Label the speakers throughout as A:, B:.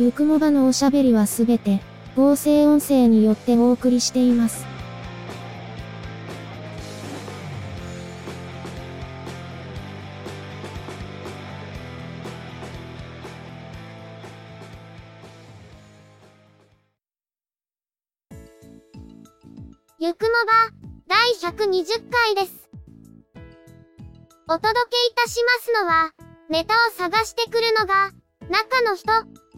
A: ゆくもばのおしゃべりはすべて、合成音声によってお送りしています。
B: ゆくもば、第120回です。お届けいたしますのは、ネタを探してくるのが、中の人。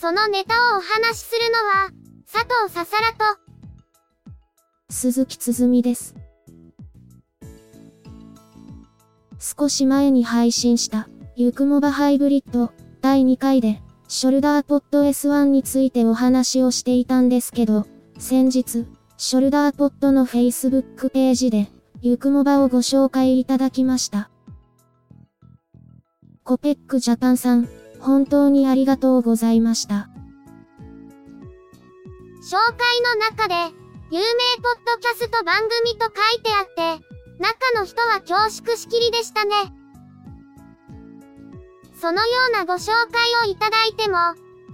B: そのネタをお話しするのは、佐藤ささらと、
A: 鈴木つづみです。少し前に配信した、ゆくもばハイブリッド、第2回で、ショルダーポッド S1 についてお話をしていたんですけど、先日、ショルダーポットの Facebook ページで、ゆくもばをご紹介いただきました。コペックジャパンさん、本当にありがとうございました。
B: 紹介の中で、有名ポッドキャスト番組と書いてあって、中の人は恐縮しきりでしたね。そのようなご紹介をいただいても、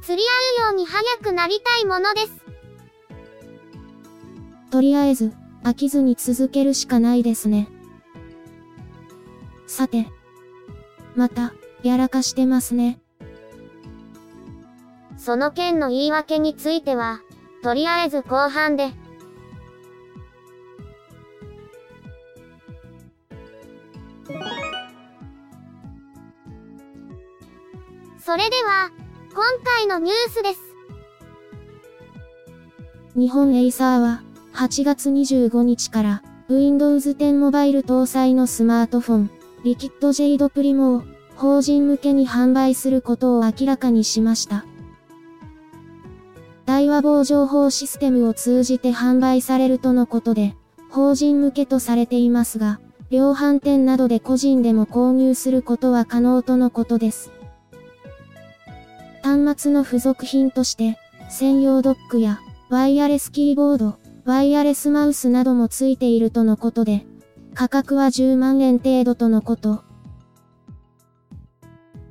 B: 釣り合うように早くなりたいものです。
A: とりあえず、飽きずに続けるしかないですね。さて。また、やらかしてますね。
B: その件の言い訳については、とりあえず後半で。それでは、今回のニュースです。
A: 日本エイサーは、8月25日から Windows 10モバイル搭載のスマートフォン、リキッドジェイドプリモを法人向けに販売することを明らかにしました。対話棒情報システムを通じて販売されるとのことで、法人向けとされていますが、量販店などで個人でも購入することは可能とのことです。端末の付属品として、専用ドックやワイヤレスキーボード、ワイヤレスマウスなどもついているとのことで、価格は10万円程度とのこと。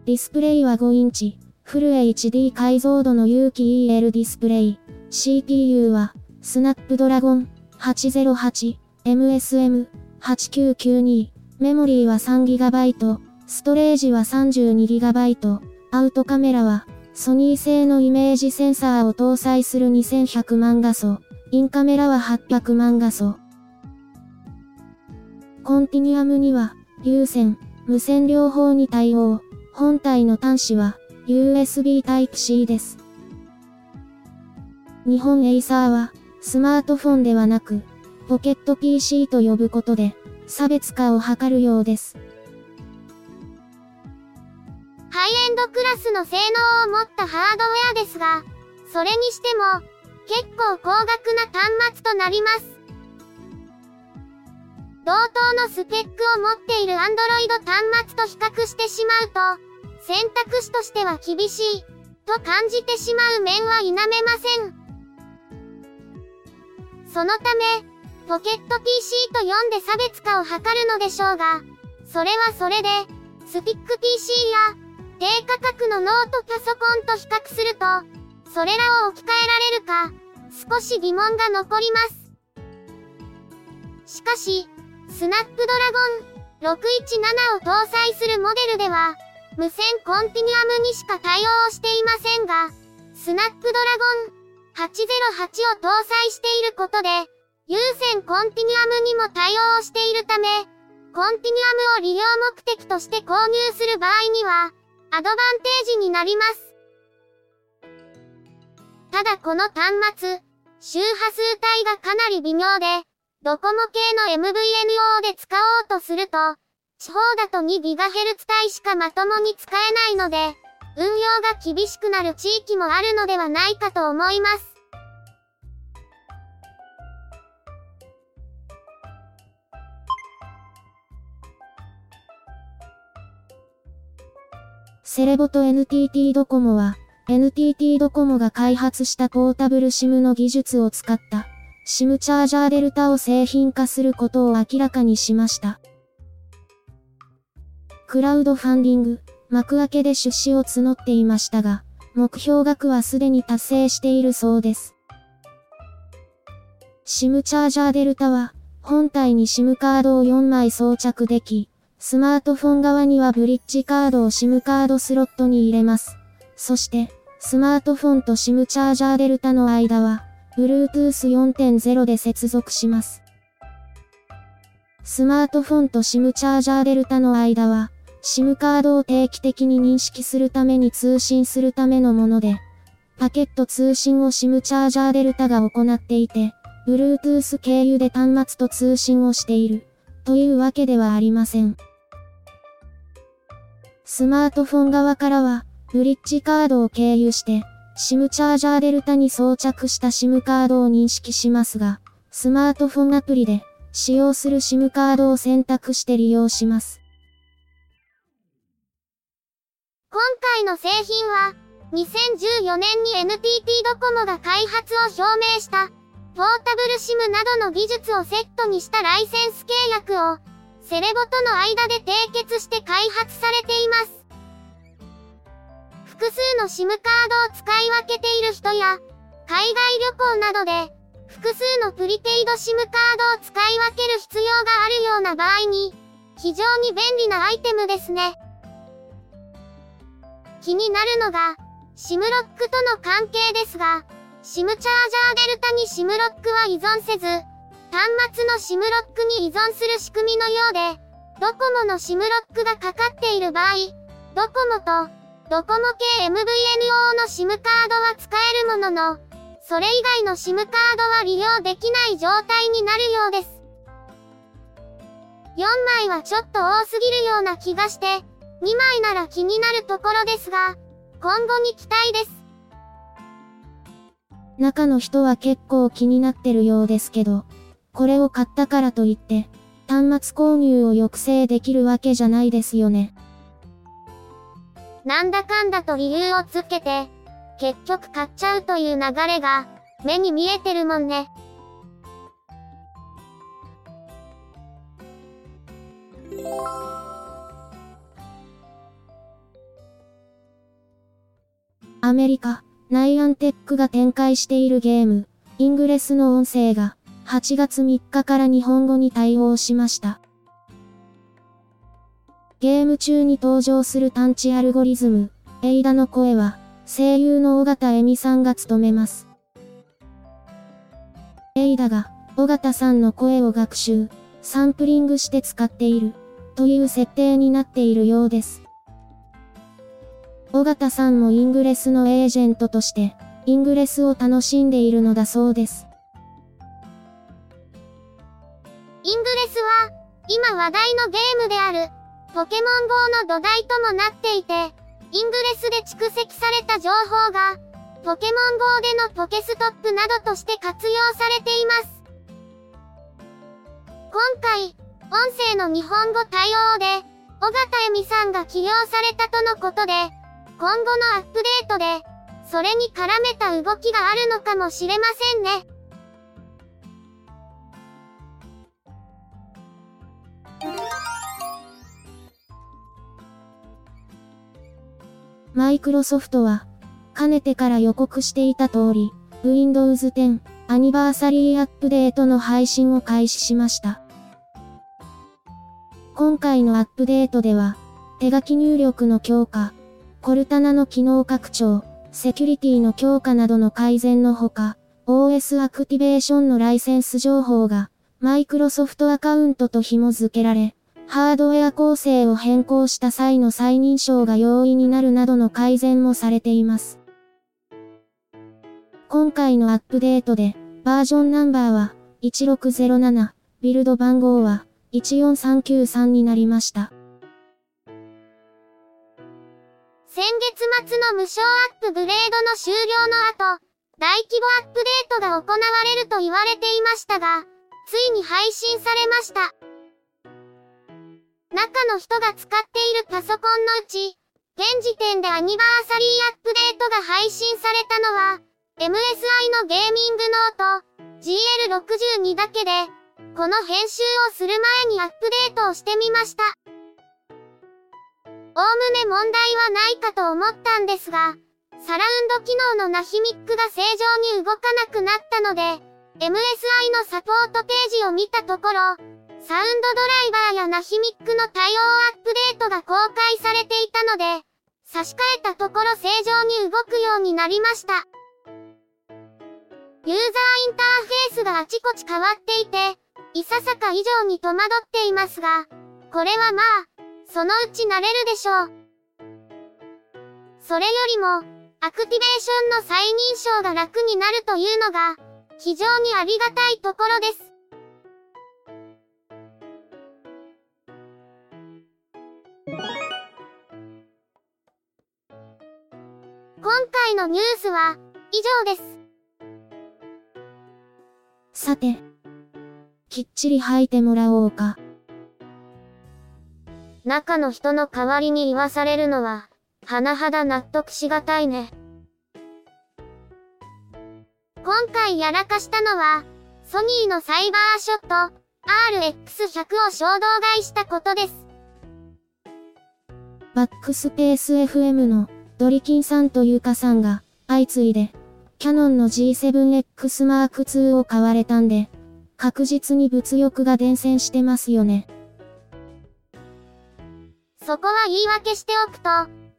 A: ディスプレイは5インチ、フル HD 解像度の有機 EL ディスプレイ、CPU は、スナップドラゴン 808MSM8992、メモリーは 3GB、ストレージは 32GB、アウトカメラは、ソニー製のイメージセンサーを搭載する2100万画素。インカメラは800万画素。 Continuum には、有線、無線両方に対応。本体の端子は、USB Type-C です。日本エイサーは、スマートフォンではなく、 Pocket PC と呼ぶことで、差別化を図るようです。
B: ハイエンドクラスの性能を持ったハードウェアですが、それにしても、結構高額な端末となります。同等のスペックを持っている Android 端末と比較してしまうと、選択肢としては厳しい、と感じてしまう面は否めません。そのため、ポケット PC と読んで差別化を図るのでしょうが、それはそれで、スピック PC や、低価格のノートパソコンと比較すると、それらを置き換えられるか、少し疑問が残ります。しかし、スナップドラゴン617を搭載するモデルでは、無線コンティニアムにしか対応していませんが、スナップドラゴン808を搭載していることで、有線コンティニアムにも対応しているため、コンティニアムを利用目的として購入する場合には、アドバンテージになります。ただこの端末、周波数帯がかなり微妙で、ドコモ系の MVNO で使おうとすると、地方だと 2GHz 帯しかまともに使えないので、運用が厳しくなる地域もあるのではないかと思います。
A: セレボと NTT ドコモは、NTT ドコモが開発したポータブル SIM の技術を使った SIM チャージャーデルタを製品化することを明らかにしました。クラウドファンディング、幕開けで出資を募っていましたが、目標額はすでに達成しているそうです。SIM チャージャーデルタは、本体に SIM カードを4枚装着でき、スマートフォン側にはブリッジカードを SIM カードスロットに入れます。そして、スマートフォンと SIM チャージャーデルタの間は、Bluetooth 4.0で接続します。スマートフォンと SIM チャージャーデルタの間は、SIM カードを定期的に認識するために通信するためのもので、パケット通信を SIM チャージャーデルタが行っていて、Bluetooth 経由で端末と通信をしている、というわけではありません。スマートフォン側からは、ブリッジカードを経由して、SIM チャージャーデルタに装着した SIM カードを認識しますが、スマートフォンアプリで使用する SIM カードを選択して利用します。
B: 今回の製品は、2014年に NTT ドコモが開発を表明した、ポータブル SIM などの技術をセットにしたライセンス契約を、セレボとの間で締結して開発されています。複数の SIM カードを使い分けている人や、海外旅行などで、複数のプリペイド SIM カードを使い分ける必要があるような場合に、非常に便利なアイテムですね。気になるのが、SIM ロックとの関係ですが、SIM チャージャーデルタに SIM ロックは依存せず、端末の SIM ロックに依存する仕組みのようで、ドコモの SIM ロックがかかっている場合、ドコモとドコモ系 MVNO の SIM カードは使えるものの、それ以外の SIM カードは利用できない状態になるようです。4枚はちょっと多すぎるような気がして、2枚なら気になるところですが、今後に期待です。
A: 中の人は結構気になってるようですけど、これを買ったからといって、端末購入を抑制できるわけじゃないですよね。
B: なんだかんだと理由をつけて、結局買っちゃうという流れが、目に見えてるもんね。
A: アメリカ、ナイアンテックが展開しているゲーム、イングレスの音声が、8月3日から日本語に対応しました。ゲーム中に登場する探知アルゴリズム、 ADA の声は、声優の緒方恵美さんが務めます。 ADA が、緒方さんの声を学習、サンプリングして使っている、という設定になっているようです。緒方さんも Ingress のエージェントとして、 Ingress を楽しんでいるのだそうです。
B: イングレスは、今話題のゲームである、ポケモン GO の土台ともなっていて、イングレスで蓄積された情報が、ポケモン GO でのポケストップなどとして活用されています。今回、音声の日本語対応で、尾形恵美さんが起用されたとのことで、今後のアップデートで、それに絡めた動きがあるのかもしれませんね。
A: マイクロソフトは、かねてから予告していた通り、Windows 10アニバーサリーアップデートの配信を開始しました。今回のアップデートでは、手書き入力の強化、コルタナの機能拡張、セキュリティの強化などの改善のほか、OS アクティベーションのライセンス情報が、マイクロソフトアカウントと紐付けられ、ハードウェア構成を変更した際の再認証が容易になるなどの改善もされています。今回のアップデートで、バージョンナンバーは1607、ビルド番号は14393になりました。
B: 先月末の無償アップグレードの終了の後、大規模アップデートが行われると言われていましたが、ついに配信されました。中の人が使っているパソコンのうち、現時点でアニバーサリーアップデートが配信されたのは、MSI のゲーミングノート GL62 だけで、この編集をする前にアップデートをしてみました。おおむね問題はないかと思ったんですが、サラウンド機能のナヒミックが正常に動かなくなったので、MSI のサポートページを見たところ、サウンドドライバーやナヒミックの対応アップデートが公開されていたので、差し替えたところ正常に動くようになりました。ユーザーインターフェースがあちこち変わっていて、いささか以上に戸惑っていますが、これはまあ、そのうち慣れるでしょう。それよりも、アクティベーションの再認証が楽になるというのが、非常にありがたいところです。今回のニュースは、以上です。
A: さて、きっちり吐いてもらおうか。
B: 中の人の代わりに言わされるのは、甚だ納得しがたいね。今回やらかしたのは、ソニーのサイバーショット RX100 を衝動買いしたことです。
A: バックスペース FM のドリキンさんとユカさんが相次いでキャノンの G7X Mark II を買われたんで確実に物欲が伝染してますよね。
B: そこは言い訳しておくと、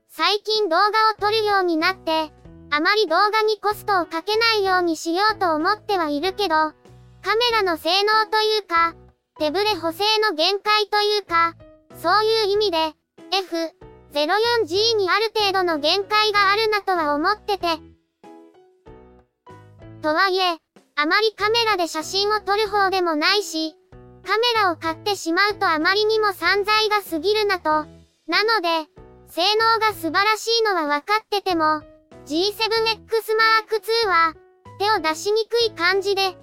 B: 最近動画を撮るようになって、あまり動画にコストをかけないようにしようと思ってはいるけど、カメラの性能というか、手ブレ補正の限界というか、そういう意味で、F04G にある程度の限界があるなとは思ってて。とはいえ、あまりカメラで写真を撮る方でもないし、カメラを買ってしまうとあまりにも散財が過ぎるなと、なので、性能が素晴らしいのは分かってても、G7X Mark II は、手を出しにくい感じで。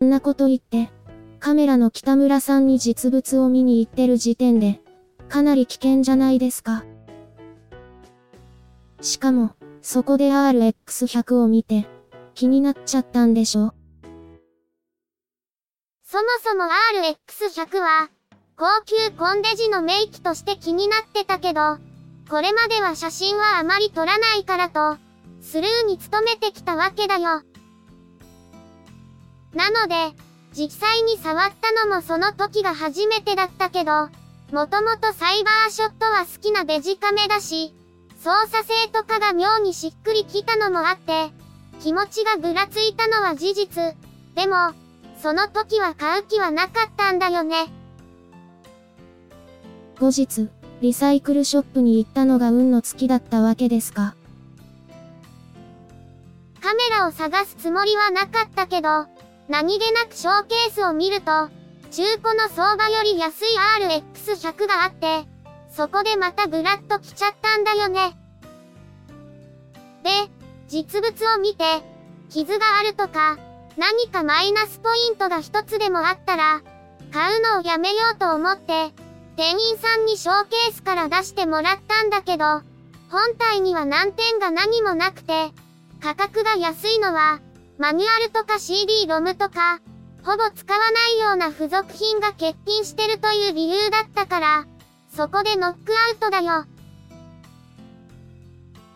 A: そんなこと言って、カメラの北村さんに実物を見に行ってる時点で、かなり危険じゃないですか。しかも、そこで RX100 を見て、気になっちゃったんでしょ
B: そもそも RX100 は、高級コンデジのメイキとして気になってたけど、これまでは写真はあまり撮らないからと、スルーに努めてきたわけだよ。なので、実際に触ったのもその時が初めてだったけど、もともとサイバーショットは好きなデジカメだし、操作性とかが妙にしっくりきたのもあって、気持ちがぐらついたのは事実。でも、その時は買う気はなかったんだよね。
A: 後日、リサイクルショップに行ったのが運の月だったわけですか。
B: カメラを探すつもりはなかったけど、何気なくショーケースを見ると、中古の相場より安い RX100 があって、そこでまたぐらっと来ちゃったんだよね。で、実物を見て、傷があるとか、何かマイナスポイントが一つでもあったら、買うのをやめようと思って、店員さんにショーケースから出してもらったんだけど、本体には難点が何もなくて、価格が安いのは、マニュアルとか CD ロムとか、ほぼ使わないような付属品が欠品してるという理由だったから、そこでノックアウトだよ。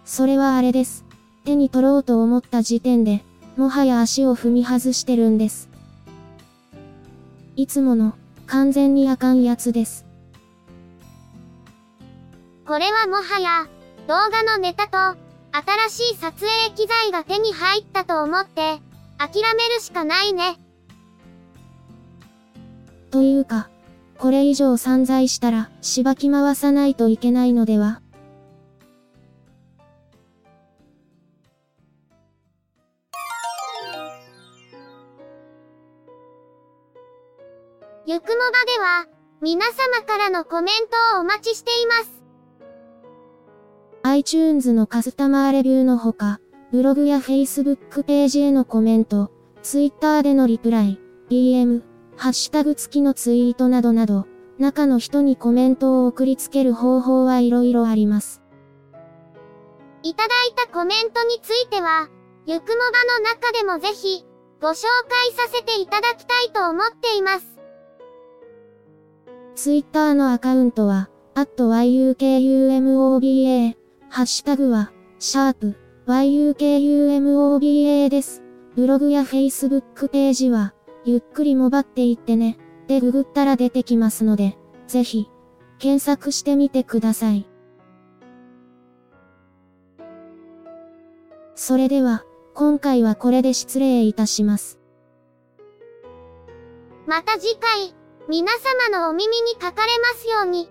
A: それはあれです。手に取ろうと思った時点で、もはや足を踏み外してるんです。いつもの、完全にあかんやつです。
B: これはもはや、動画のネタと、新しい撮影機材が手に入ったと思って、諦めるしかないね。
A: というか、これ以上散財したら、しばき回さないといけないのでは？
B: 皆様からのコメントをお待ちしています。
A: iTunes のカスタマーレビューのほか、ブログや Facebook ページへのコメント、Twitter でのリプライ、DM、ハッシュタグ付きのツイートなどなど、中の人にコメントを送りつける方法はいろいろあります。
B: いただいたコメントについては、ゆくもばの中でもぜひ、ご紹介させていただきたいと思っています。
A: Twitter のアカウントは、yukumoba、ハッシュタグは、シャープ yukumoba です。ブログや Facebook ページは、ゆっくりもばっていってね、でググったら出てきますので、ぜひ、検索してみてください。それでは、今回はこれで失礼いたします。
B: また次回、皆様のお耳にかかれますように。